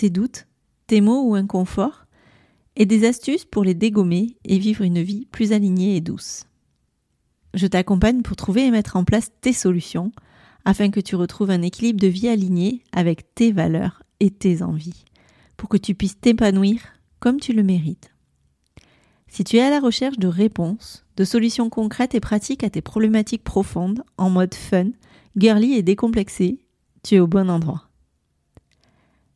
tes doutes, tes maux ou inconforts, et des astuces pour les dégommer et vivre une vie plus alignée et douce. Je t'accompagne pour trouver et mettre en place tes solutions afin que tu retrouves un équilibre de vie aligné avec tes valeurs et tes envies, pour que tu puisses t'épanouir comme tu le mérites. Si tu es à la recherche de réponses, de solutions concrètes et pratiques à tes problématiques profondes en mode fun, girly et décomplexé, tu es au bon endroit.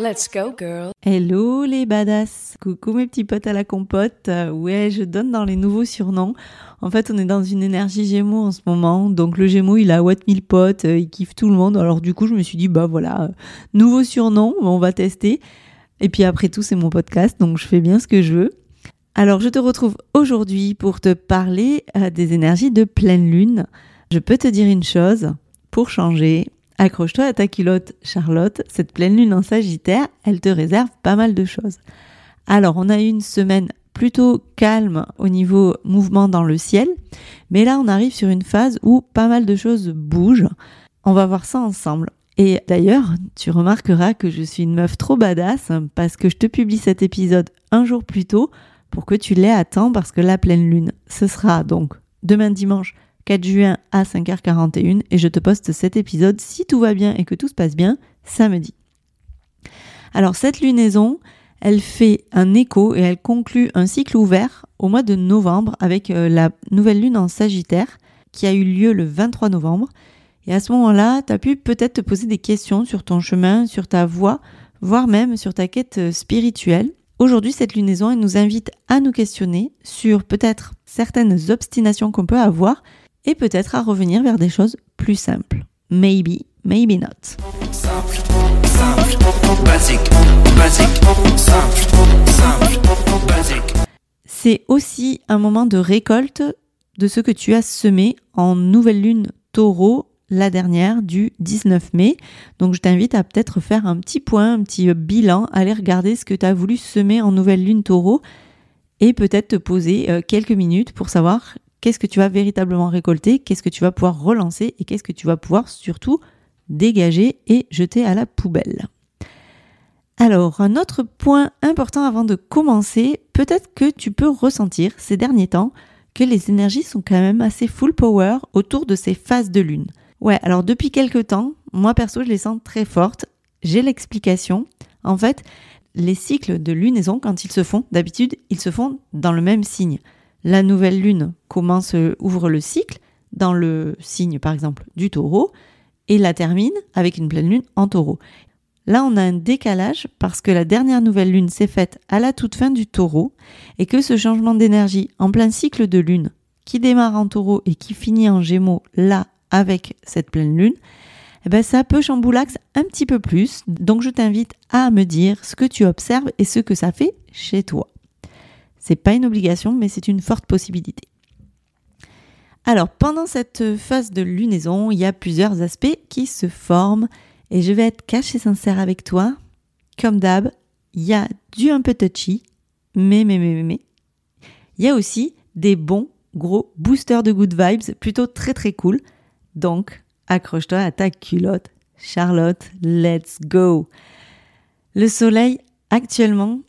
Let's go, girl. Hello les badass. Coucou mes petits potes à la compote. Euh, ouais, je donne dans les nouveaux surnoms. En fait, on est dans une énergie Gémeaux en ce moment. Donc le Gémeaux, il a what mille potes, euh, il kiffe tout le monde. Alors du coup, je me suis dit bah voilà, euh, nouveau surnom, on va tester. Et puis après tout, c'est mon podcast, donc je fais bien ce que je veux. Alors, je te retrouve aujourd'hui pour te parler des énergies de pleine lune. Je peux te dire une chose, pour changer, Accroche-toi à ta culotte, Charlotte. Cette pleine lune en Sagittaire, elle te réserve pas mal de choses. Alors, on a eu une semaine plutôt calme au niveau mouvement dans le ciel, mais là, on arrive sur une phase où pas mal de choses bougent. On va voir ça ensemble. Et d'ailleurs, tu remarqueras que je suis une meuf trop badass parce que je te publie cet épisode un jour plus tôt pour que tu l'aies à temps parce que la pleine lune, ce sera donc demain dimanche 4 juin à 5h41 et je te poste cet épisode si tout va bien et que tout se passe bien samedi. Alors cette lunaison, elle fait un écho et elle conclut un cycle ouvert au mois de novembre avec euh, la nouvelle lune en Sagittaire qui a eu lieu le 23 novembre. Et à ce moment-là, tu as pu peut-être te poser des questions sur ton chemin, sur ta voie, voire même sur ta quête euh, spirituelle. Aujourd'hui, cette lunaison, elle nous invite à nous questionner sur peut-être certaines obstinations qu'on peut avoir et peut-être à revenir vers des choses plus simples. Maybe, maybe not. Simple, simple, basique, basique, simple, simple, basique. C'est aussi un moment de récolte de ce que tu as semé en nouvelle lune taureau la dernière du 19 mai. Donc je t'invite à peut-être faire un petit point, un petit bilan, aller regarder ce que tu as voulu semer en nouvelle lune taureau et peut-être te poser euh, quelques minutes pour savoir qu'est-ce que tu vas véritablement récolter, qu'est-ce que tu vas pouvoir relancer? Et qu'est-ce que tu vas pouvoir surtout dégager et jeter à la poubelle? Alors, un autre point important avant de commencer, peut-être que tu peux ressentir ces derniers temps que les énergies sont quand même assez full power autour de ces phases de lune. Ouais, alors depuis quelques temps, moi perso, je les sens très fortes. J'ai l'explication. En fait, les cycles de lunaison, quand ils se font, d'habitude, ils se font dans le même signe la nouvelle lune commence, euh, ouvre le cycle dans le signe par exemple du taureau et la termine avec une pleine lune en taureau. Là, on a un décalage parce que la dernière nouvelle lune s'est faite à la toute fin du taureau et que ce changement d'énergie en plein cycle de lune qui démarre en taureau et qui finit en gémeaux là avec cette pleine lune, eh ben ça peut chamboulax un petit peu plus. Donc je t'invite à me dire ce que tu observes et ce que ça fait chez toi. C'est pas une obligation, mais c'est une forte possibilité. Alors, pendant cette phase de lunaison, il y a plusieurs aspects qui se forment et je vais être caché sincère avec toi. Comme d'hab, il y a du un peu touchy, mais, mais, mais, mais, il y a aussi des bons gros boosters de good vibes, plutôt très très cool. Donc, accroche-toi à ta culotte. Charlotte, let's go. Le soleil, actuellement,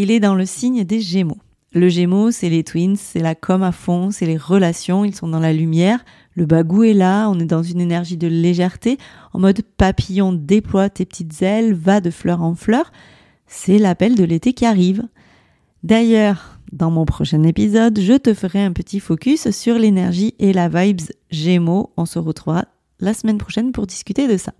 il est dans le signe des Gémeaux. Le Gémeaux, c'est les twins, c'est la com à fond, c'est les relations, ils sont dans la lumière. Le bagou est là, on est dans une énergie de légèreté, en mode papillon, déploie tes petites ailes, va de fleur en fleur. C'est l'appel de l'été qui arrive. D'ailleurs, dans mon prochain épisode, je te ferai un petit focus sur l'énergie et la vibes Gémeaux. On se retrouvera la semaine prochaine pour discuter de ça.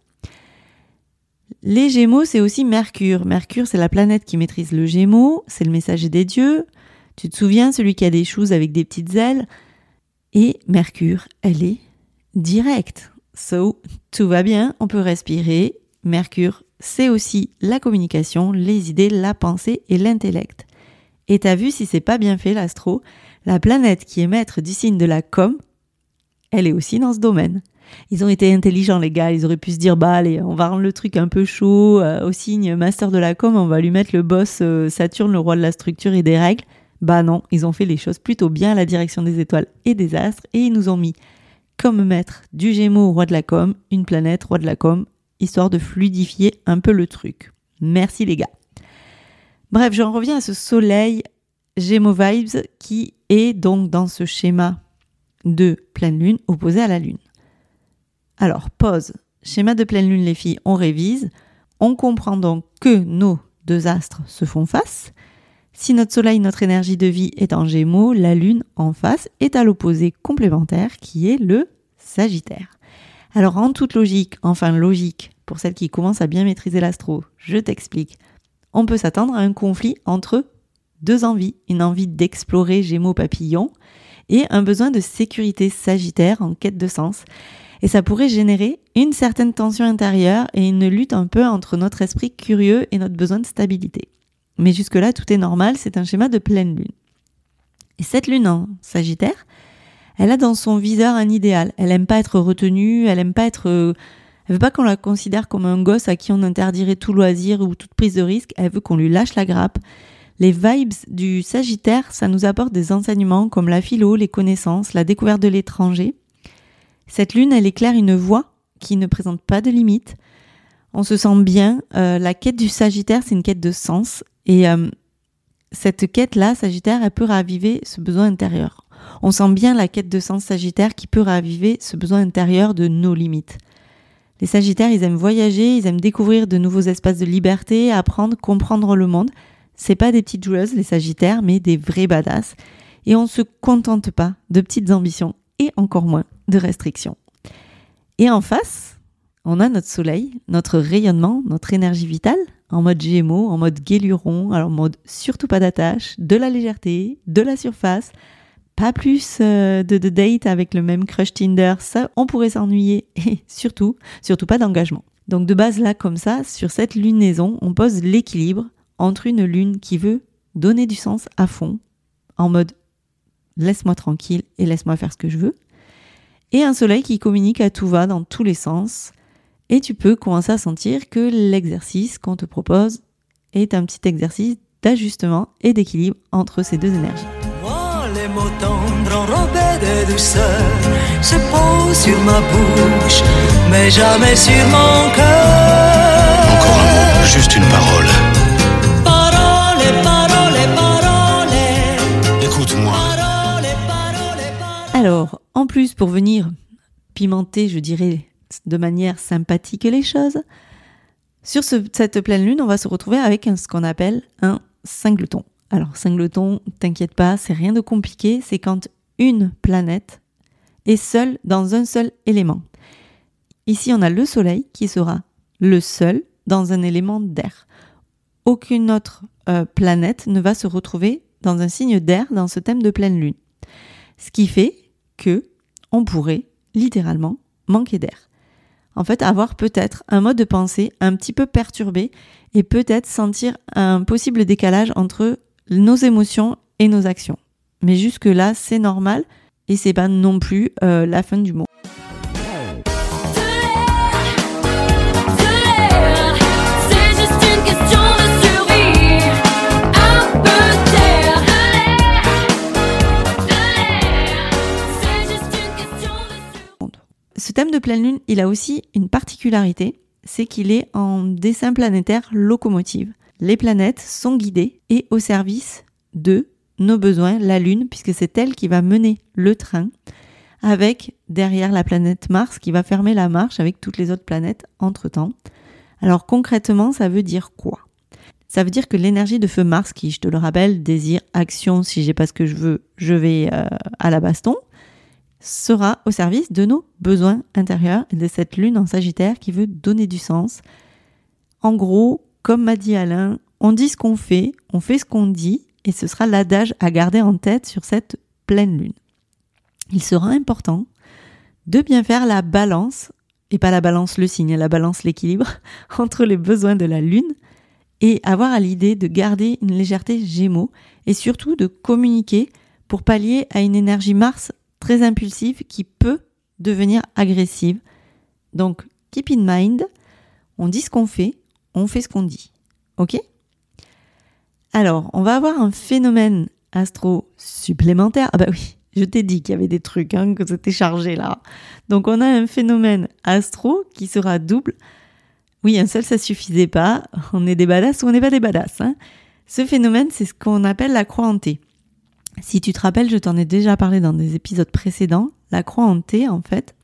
Les Gémeaux, c'est aussi Mercure. Mercure, c'est la planète qui maîtrise le Gémeaux, c'est le messager des dieux. Tu te souviens, celui qui a des choses avec des petites ailes? Et Mercure, elle est directe. So, tout va bien, on peut respirer. Mercure, c'est aussi la communication, les idées, la pensée et l'intellect. Et t'as vu si c'est pas bien fait l'astro, la planète qui est maître du signe de la com, elle est aussi dans ce domaine. Ils ont été intelligents les gars, ils auraient pu se dire bah allez, on va rendre le truc un peu chaud, euh, au signe master de la com, on va lui mettre le boss euh, Saturne, le roi de la structure et des règles. Bah non, ils ont fait les choses plutôt bien à la direction des étoiles et des astres et ils nous ont mis comme maître du Gémeaux roi de la com, une planète roi de la com, histoire de fluidifier un peu le truc. Merci les gars. Bref, j'en reviens à ce soleil Gémeaux Vibes qui est donc dans ce schéma de pleine lune opposé à la lune. Alors, pause. Schéma de pleine lune, les filles, on révise. On comprend donc que nos deux astres se font face. Si notre soleil, notre énergie de vie est en gémeaux, la lune en face est à l'opposé complémentaire qui est le sagittaire. Alors en toute logique, enfin logique, pour celles qui commencent à bien maîtriser l'astro, je t'explique on peut s'attendre à un conflit entre deux envies, une envie d'explorer Gémeaux papillon et un besoin de sécurité sagittaire en quête de sens. Et ça pourrait générer une certaine tension intérieure et une lutte un peu entre notre esprit curieux et notre besoin de stabilité. Mais jusque-là, tout est normal, c'est un schéma de pleine lune. Et cette lune en Sagittaire, elle a dans son viseur un idéal. Elle aime pas être retenue, elle aime pas être euh, elle veut pas qu'on la considère comme un gosse à qui on interdirait tout loisir ou toute prise de risque. Elle veut qu'on lui lâche la grappe. Les vibes du Sagittaire, ça nous apporte des enseignements comme la philo, les connaissances, la découverte de l'étranger. Cette lune, elle éclaire une voie qui ne présente pas de limites. On se sent bien. Euh, la quête du Sagittaire, c'est une quête de sens. Et euh, cette quête-là, Sagittaire, elle peut raviver ce besoin intérieur. On sent bien la quête de sens Sagittaire qui peut raviver ce besoin intérieur de nos limites. Les Sagittaires, ils aiment voyager, ils aiment découvrir de nouveaux espaces de liberté, apprendre, comprendre le monde. C'est pas des petites joueuses, les Sagittaires, mais des vrais badass. Et on ne se contente pas de petites ambitions et encore moins de restrictions. Et en face, on a notre soleil, notre rayonnement, notre énergie vitale, en mode gémeaux, en mode guéluron, alors en mode surtout pas d'attache, de la légèreté, de la surface, pas plus euh, de, de date avec le même crush Tinder, ça on pourrait s'ennuyer et surtout, surtout pas d'engagement. Donc de base là comme ça, sur cette lunaison, on pose l'équilibre entre une lune qui veut donner du sens à fond, en mode laisse-moi tranquille et laisse-moi faire ce que je veux, et un soleil qui communique à tout va dans tous les sens, et tu peux commencer à sentir que l'exercice qu'on te propose est un petit exercice d'ajustement et d'équilibre entre ces deux énergies mots tendres enrobés de douceur se posent sur ma bouche, mais jamais sur mon cœur. Encore un mot, juste une. Parole, Alors, en plus, pour venir pimenter, je dirais, de manière sympathique les choses, sur ce- cette pleine lune, on va se retrouver avec ce qu'on appelle un singleton. Alors, singleton, t'inquiète pas, c'est rien de compliqué, c'est quand une planète est seule dans un seul élément. Ici, on a le Soleil qui sera le seul dans un élément d'air. Aucune autre euh, planète ne va se retrouver dans un signe d'air dans ce thème de pleine lune. Ce qui fait que on pourrait littéralement manquer d'air. En fait, avoir peut-être un mode de pensée un petit peu perturbé et peut-être sentir un possible décalage entre nos émotions et nos actions. Mais jusque-là, c'est normal et c'est pas non plus euh, la fin du monde. Ce thème de pleine lune, il a aussi une particularité, c'est qu'il est en dessin planétaire locomotive. Les planètes sont guidées et au service de nos besoins, la lune, puisque c'est elle qui va mener le train, avec derrière la planète Mars qui va fermer la marche avec toutes les autres planètes entre-temps. Alors concrètement, ça veut dire quoi? Ça veut dire que l'énergie de feu Mars, qui, je te le rappelle, désire action, si j'ai pas ce que je veux, je vais euh, à la baston, sera au service de nos besoins intérieurs et de cette lune en Sagittaire qui veut donner du sens. En gros, comme m'a dit Alain, on dit ce qu'on fait, on fait ce qu'on dit, et ce sera l'adage à garder en tête sur cette pleine lune. Il sera important de bien faire la balance, et pas la balance le signe, la balance l'équilibre, entre les besoins de la lune et avoir à l'idée de garder une légèreté gémeaux et surtout de communiquer pour pallier à une énergie Mars très impulsive qui peut devenir agressive. Donc, keep in mind, on dit ce qu'on fait, on fait ce qu'on dit. Ok? Alors, on va avoir un phénomène astro supplémentaire. Ah bah oui, je t'ai dit qu'il y avait des trucs, hein, que c'était chargé là. Donc, on a un phénomène astro qui sera double. Oui, un seul, ça suffisait pas. On est des badass ou on n'est pas des badass. Hein? Ce phénomène, c'est ce qu'on appelle la croix. Si tu te rappelles, je t'en ai déjà parlé dans des épisodes précédents. La croix hantée, en fait,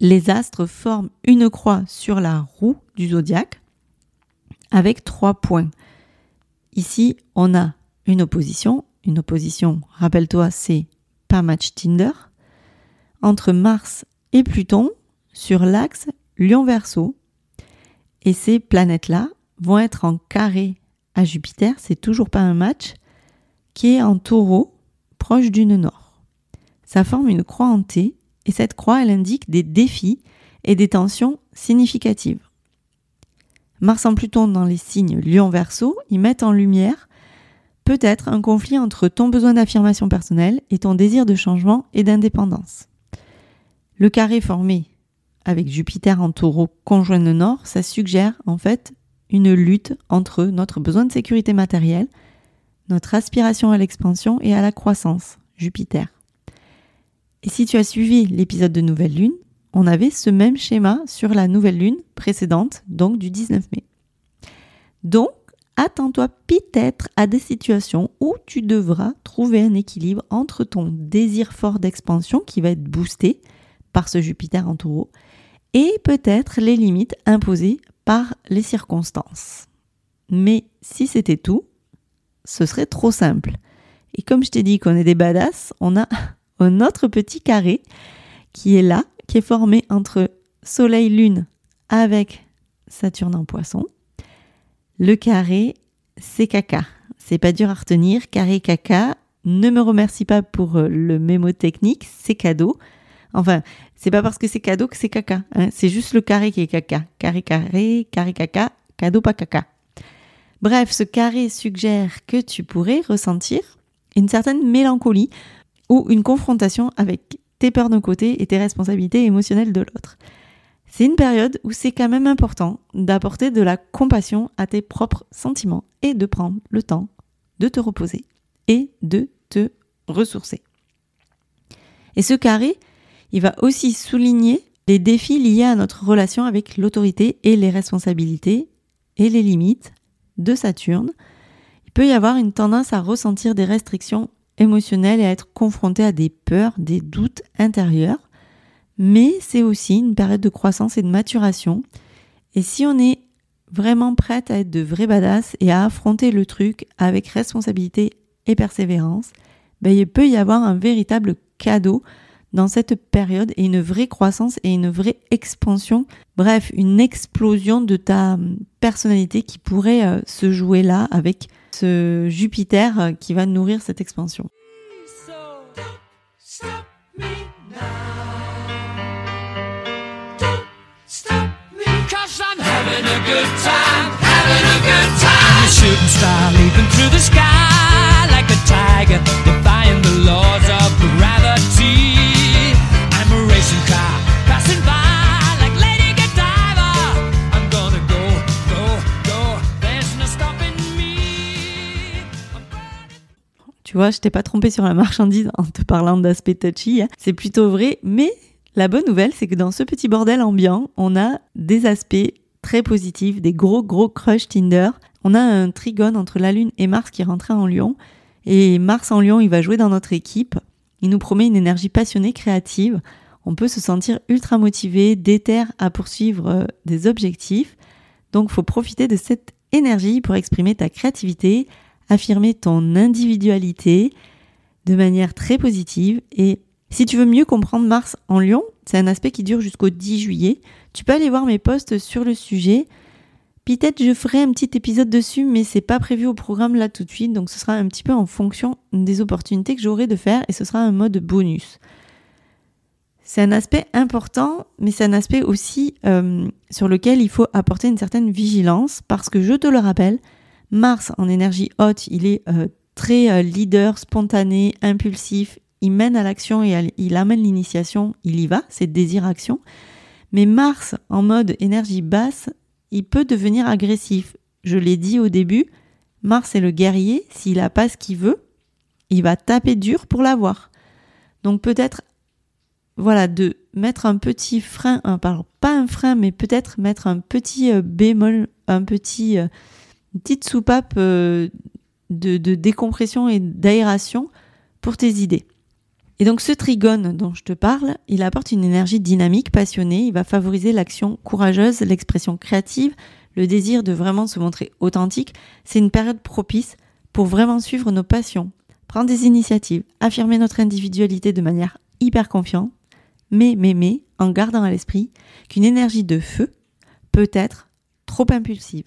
les astres forment une croix sur la roue du zodiaque avec trois points. Ici, on a une opposition. Une opposition, rappelle-toi, c'est pas match Tinder. Entre Mars et Pluton sur l'axe Lion-Verseau. Et ces planètes-là vont être en carré à Jupiter, c'est toujours pas un match, qui est en taureau, proche du nœud nord. Ça forme une croix en T, et cette croix, elle indique des défis et des tensions significatives. Mars en Pluton dans les signes Lion-Verseau, ils mettent en lumière peut-être un conflit entre ton besoin d'affirmation personnelle et ton désir de changement et d'indépendance. Le carré formé avec Jupiter en taureau conjoint de nord, ça suggère en fait une lutte entre notre besoin de sécurité matérielle, notre aspiration à l'expansion et à la croissance, Jupiter. Et si tu as suivi l'épisode de Nouvelle Lune, on avait ce même schéma sur la nouvelle lune précédente, donc du 19 mai. Donc, attends-toi peut-être à des situations où tu devras trouver un équilibre entre ton désir fort d'expansion qui va être boosté par ce Jupiter en taureau et peut-être les limites imposées par les circonstances. Mais si c'était tout, ce serait trop simple. Et comme je t'ai dit qu'on est des badass, on a un autre petit carré qui est là, qui est formé entre Soleil-Lune avec Saturne en poisson. Le carré, c'est caca. C'est pas dur à retenir. Carré caca. Ne me remercie pas pour euh, le mémo technique, c'est cadeau. Enfin, c'est pas parce que c'est cadeau que c'est caca. hein. C'est juste le carré qui est caca. Carré, carré, carré, caca, cadeau, pas caca. Bref, ce carré suggère que tu pourrais ressentir une certaine mélancolie ou une confrontation avec tes peurs d'un côté et tes responsabilités émotionnelles de l'autre. C'est une période où c'est quand même important d'apporter de la compassion à tes propres sentiments et de prendre le temps de te reposer et de te ressourcer. Et ce carré, il va aussi souligner les défis liés à notre relation avec l'autorité et les responsabilités et les limites de Saturne. Il peut y avoir une tendance à ressentir des restrictions émotionnelles et à être confronté à des peurs, des doutes intérieurs. Mais c'est aussi une période de croissance et de maturation. Et si on est vraiment prête à être de vrais badass et à affronter le truc avec responsabilité et persévérance, ben, il peut y avoir un véritable cadeau dans cette période et une vraie croissance et une vraie expansion. Bref, une explosion de ta hum, personnalité qui pourrait euh, se jouer là avec ce Jupiter euh, qui va nourrir cette expansion. Through the sky like a tiger, defying the laws of gravity. Je t'ai pas trompé sur la marchandise en te parlant d'aspect touchy. C'est plutôt vrai, mais la bonne nouvelle, c'est que dans ce petit bordel ambiant, on a des aspects très positifs, des gros gros crush Tinder. On a un trigone entre la Lune et Mars qui rentrait en Lion. Et Mars en Lion, il va jouer dans notre équipe. Il nous promet une énergie passionnée, créative. On peut se sentir ultra motivé, déter à poursuivre euh, des objectifs. Donc, faut profiter de cette énergie pour exprimer ta créativité, affirmer ton individualité de manière très positive et Si tu veux mieux comprendre Mars en Lion, c'est un aspect qui dure jusqu'au 10 juillet. Tu peux aller voir mes posts sur le sujet. Peut-être je ferai un petit épisode dessus, mais c'est pas prévu au programme là tout de suite, donc ce sera un petit peu en fonction des opportunités que j'aurai de faire et ce sera un mode bonus. C'est un aspect important, mais c'est un aspect aussi euh, sur lequel il faut apporter une certaine vigilance parce que je te le rappelle, Mars en énergie haute, il est euh, très euh, leader, spontané, impulsif, il mène à l'action et il amène l'initiation, il y va, c'est désir-action. Mais Mars en mode énergie basse, il peut devenir agressif. Je l'ai dit au début, Mars est le guerrier, s'il n'a pas ce qu'il veut, il va taper dur pour l'avoir. Donc peut-être, voilà, de mettre un petit frein, un, pardon, pas un frein, mais peut-être mettre un petit euh, bémol, un petit, une petite soupape euh, de, de décompression et d'aération pour tes idées. Et donc ce trigone dont je te parle, il apporte une énergie dynamique, passionnée, il va favoriser l'action courageuse, l'expression créative, le désir de vraiment se montrer authentique. C'est une période propice pour vraiment suivre nos passions, prendre des initiatives, affirmer notre individualité de manière hyper confiante, mais, mais, mais, en gardant à l'esprit qu'une énergie de feu peut être trop impulsive.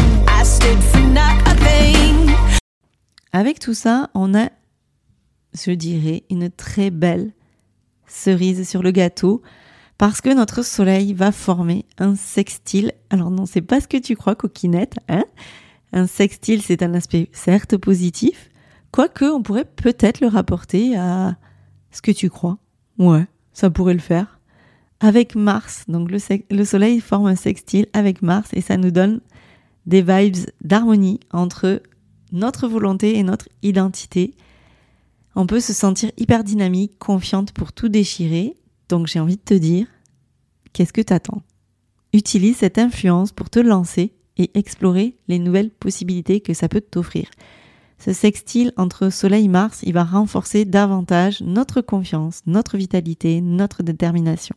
Avec tout ça, on a, je dirais, une très belle cerise sur le gâteau parce que notre soleil va former un sextile. Alors non, c'est pas ce que tu crois, coquinette. Hein? Un sextile, c'est un aspect certes positif, quoique on pourrait peut-être le rapporter à ce que tu crois. Ouais, ça pourrait le faire. Avec Mars, donc le, le soleil forme un sextile avec Mars et ça nous donne des vibes d'harmonie entre notre volonté et notre identité. On peut se sentir hyper dynamique, confiante pour tout déchirer. Donc j'ai envie de te dire, qu'est-ce que t'attends? Utilise cette influence pour te lancer et explorer les nouvelles possibilités que ça peut t'offrir. Ce sextile entre Soleil et Mars, il va renforcer davantage notre confiance, notre vitalité, notre détermination.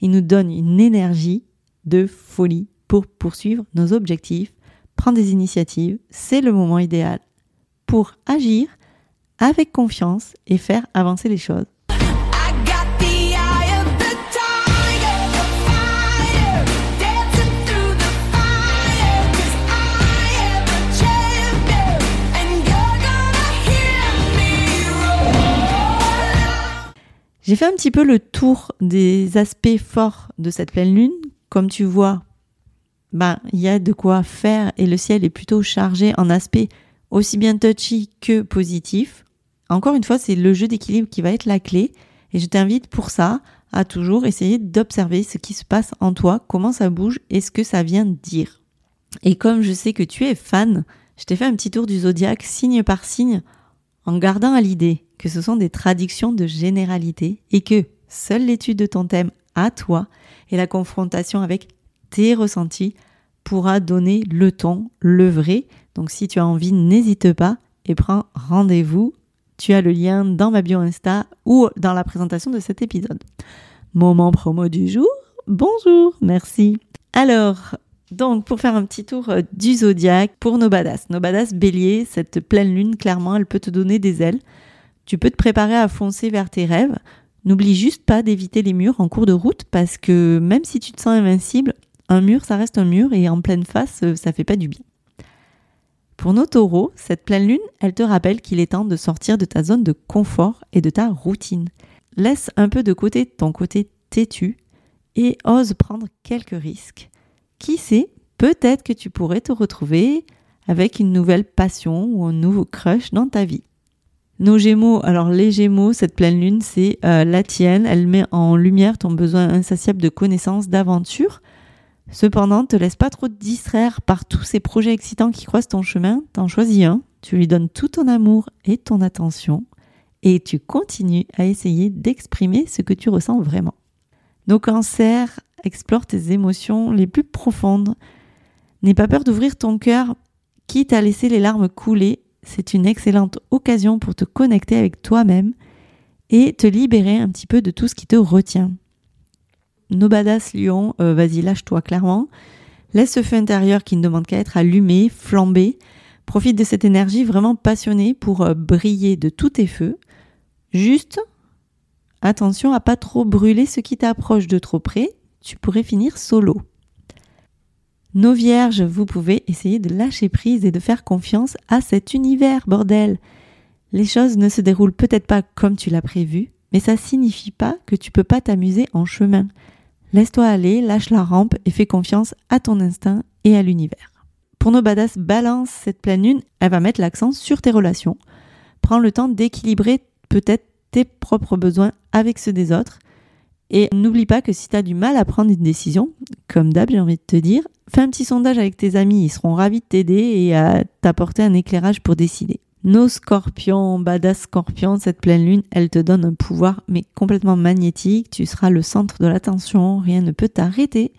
Il nous donne une énergie de folie pour poursuivre nos objectifs, prendre des initiatives, c'est le moment idéal pour agir avec confiance et faire avancer les choses. J'ai fait un petit peu le tour des aspects forts de cette pleine lune. Comme tu vois, ben, il y a de quoi faire et le ciel est plutôt chargé en aspects aussi bien touchy que positifs. Encore une fois, c'est le jeu d'équilibre qui va être la clé et je t'invite pour ça à toujours essayer d'observer ce qui se passe en toi, comment ça bouge et ce que ça vient dire. Et comme je sais que tu es fan, je t'ai fait un petit tour du zodiaque signe par signe en gardant à l'idée que ce sont des traductions de généralité et que seule l'étude de ton thème à toi et la confrontation avec tes ressentis pourra donner le ton, le vrai. Donc si tu as envie, n'hésite pas et prends rendez-vous. Tu as le lien dans ma bio Insta ou dans la présentation de cet épisode. Moment promo du jour. Bonjour, merci. Alors, donc pour faire un petit tour euh, du zodiaque pour nos badass. Nos badass bélier, cette pleine lune, clairement, elle peut te donner des ailes. Tu peux te préparer à foncer vers tes rêves. N'oublie juste pas d'éviter les murs en cours de route parce que même si tu te sens invincible, un mur, ça reste un mur et en pleine face, euh, ça fait pas du bien. Pour nos taureaux, cette pleine lune, elle te rappelle qu'il est temps de sortir de ta zone de confort et de ta routine. Laisse un peu de côté ton côté têtu et ose prendre quelques risques. Qui sait, peut-être que tu pourrais te retrouver avec une nouvelle passion ou un nouveau crush dans ta vie. Nos Gémeaux, alors les Gémeaux, cette pleine lune, c'est euh, la tienne. Elle met en lumière ton besoin insatiable de connaissances, d'aventure. Cependant, te laisse pas trop te distraire par tous ces projets excitants qui croisent ton chemin. T'en choisis un, tu lui donnes tout ton amour et ton attention, et tu continues à essayer d'exprimer ce que tu ressens vraiment. Nos cancers explorent tes émotions les plus profondes. N'aie pas peur d'ouvrir ton cœur, quitte à laisser les larmes couler. C'est une excellente occasion pour te connecter avec toi-même et te libérer un petit peu de tout ce qui te retient. Nos badass lions, euh, vas-y, lâche-toi clairement. Laisse ce feu intérieur qui ne demande qu'à être allumé, flambé. Profite de cette énergie vraiment passionnée pour euh, briller de tous tes feux. Juste, attention à pas trop brûler ce qui t'approche de trop près. Tu pourrais finir solo. Nos vierges, vous pouvez essayer de lâcher prise et de faire confiance à cet univers, bordel. Les choses ne se déroulent peut-être pas comme tu l'as prévu, mais ça signifie pas que tu peux pas t'amuser en chemin. Laisse-toi aller, lâche la rampe et fais confiance à ton instinct et à l'univers. Pour nos badass balance, cette pleine lune, elle va mettre l'accent sur tes relations. Prends le temps d'équilibrer peut-être tes propres besoins avec ceux des autres. Et n'oublie pas que si tu as du mal à prendre une décision, comme d'hab, j'ai envie de te dire, fais un petit sondage avec tes amis, ils seront ravis de t'aider et à t'apporter un éclairage pour décider. Nos scorpions, badass scorpions, cette pleine lune, elle te donne un pouvoir mais complètement magnétique, tu seras le centre de l'attention, rien ne peut t'arrêter.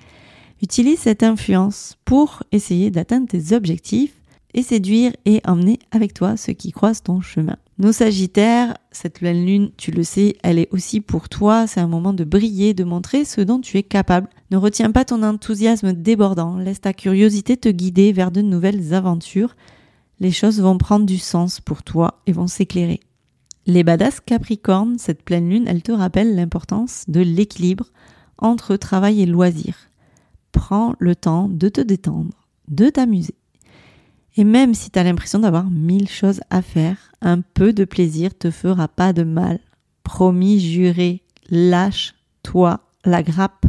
Utilise cette influence pour essayer d'atteindre tes objectifs et séduire et emmener avec toi ceux qui croisent ton chemin. Nos sagittaires, cette pleine lune, tu le sais, elle est aussi pour toi, c'est un moment de briller, de montrer ce dont tu es capable. Ne retiens pas ton enthousiasme débordant, laisse ta curiosité te guider vers de nouvelles aventures les choses vont prendre du sens pour toi et vont s'éclairer. Les badass Capricorne, cette pleine lune, elle te rappelle l'importance de l'équilibre entre travail et loisir. Prends le temps de te détendre, de t'amuser. Et même si tu as l'impression d'avoir mille choses à faire, un peu de plaisir te fera pas de mal. Promis, juré, lâche-toi la grappe.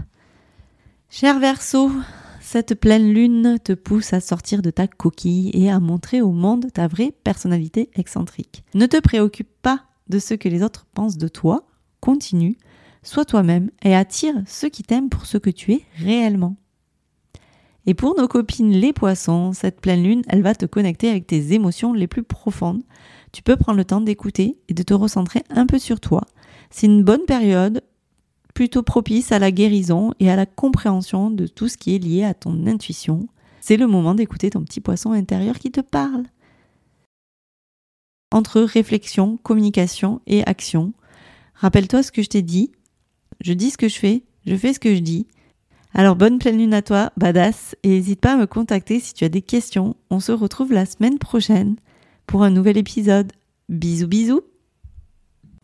Cher Verseau, cette pleine lune te pousse à sortir de ta coquille et à montrer au monde ta vraie personnalité excentrique. Ne te préoccupe pas de ce que les autres pensent de toi, continue, sois toi-même et attire ceux qui t'aiment pour ce que tu es réellement. Et pour nos copines les poissons, cette pleine lune, elle va te connecter avec tes émotions les plus profondes. Tu peux prendre le temps d'écouter et de te recentrer un peu sur toi. C'est une bonne période plutôt propice à la guérison et à la compréhension de tout ce qui est lié à ton intuition. C'est le moment d'écouter ton petit poisson intérieur qui te parle. Entre réflexion, communication et action, rappelle-toi ce que je t'ai dit. Je dis ce que je fais, je fais ce que je dis. Alors bonne pleine lune à toi, badass, et n'hésite pas à me contacter si tu as des questions. On se retrouve la semaine prochaine pour un nouvel épisode. Bisous bisous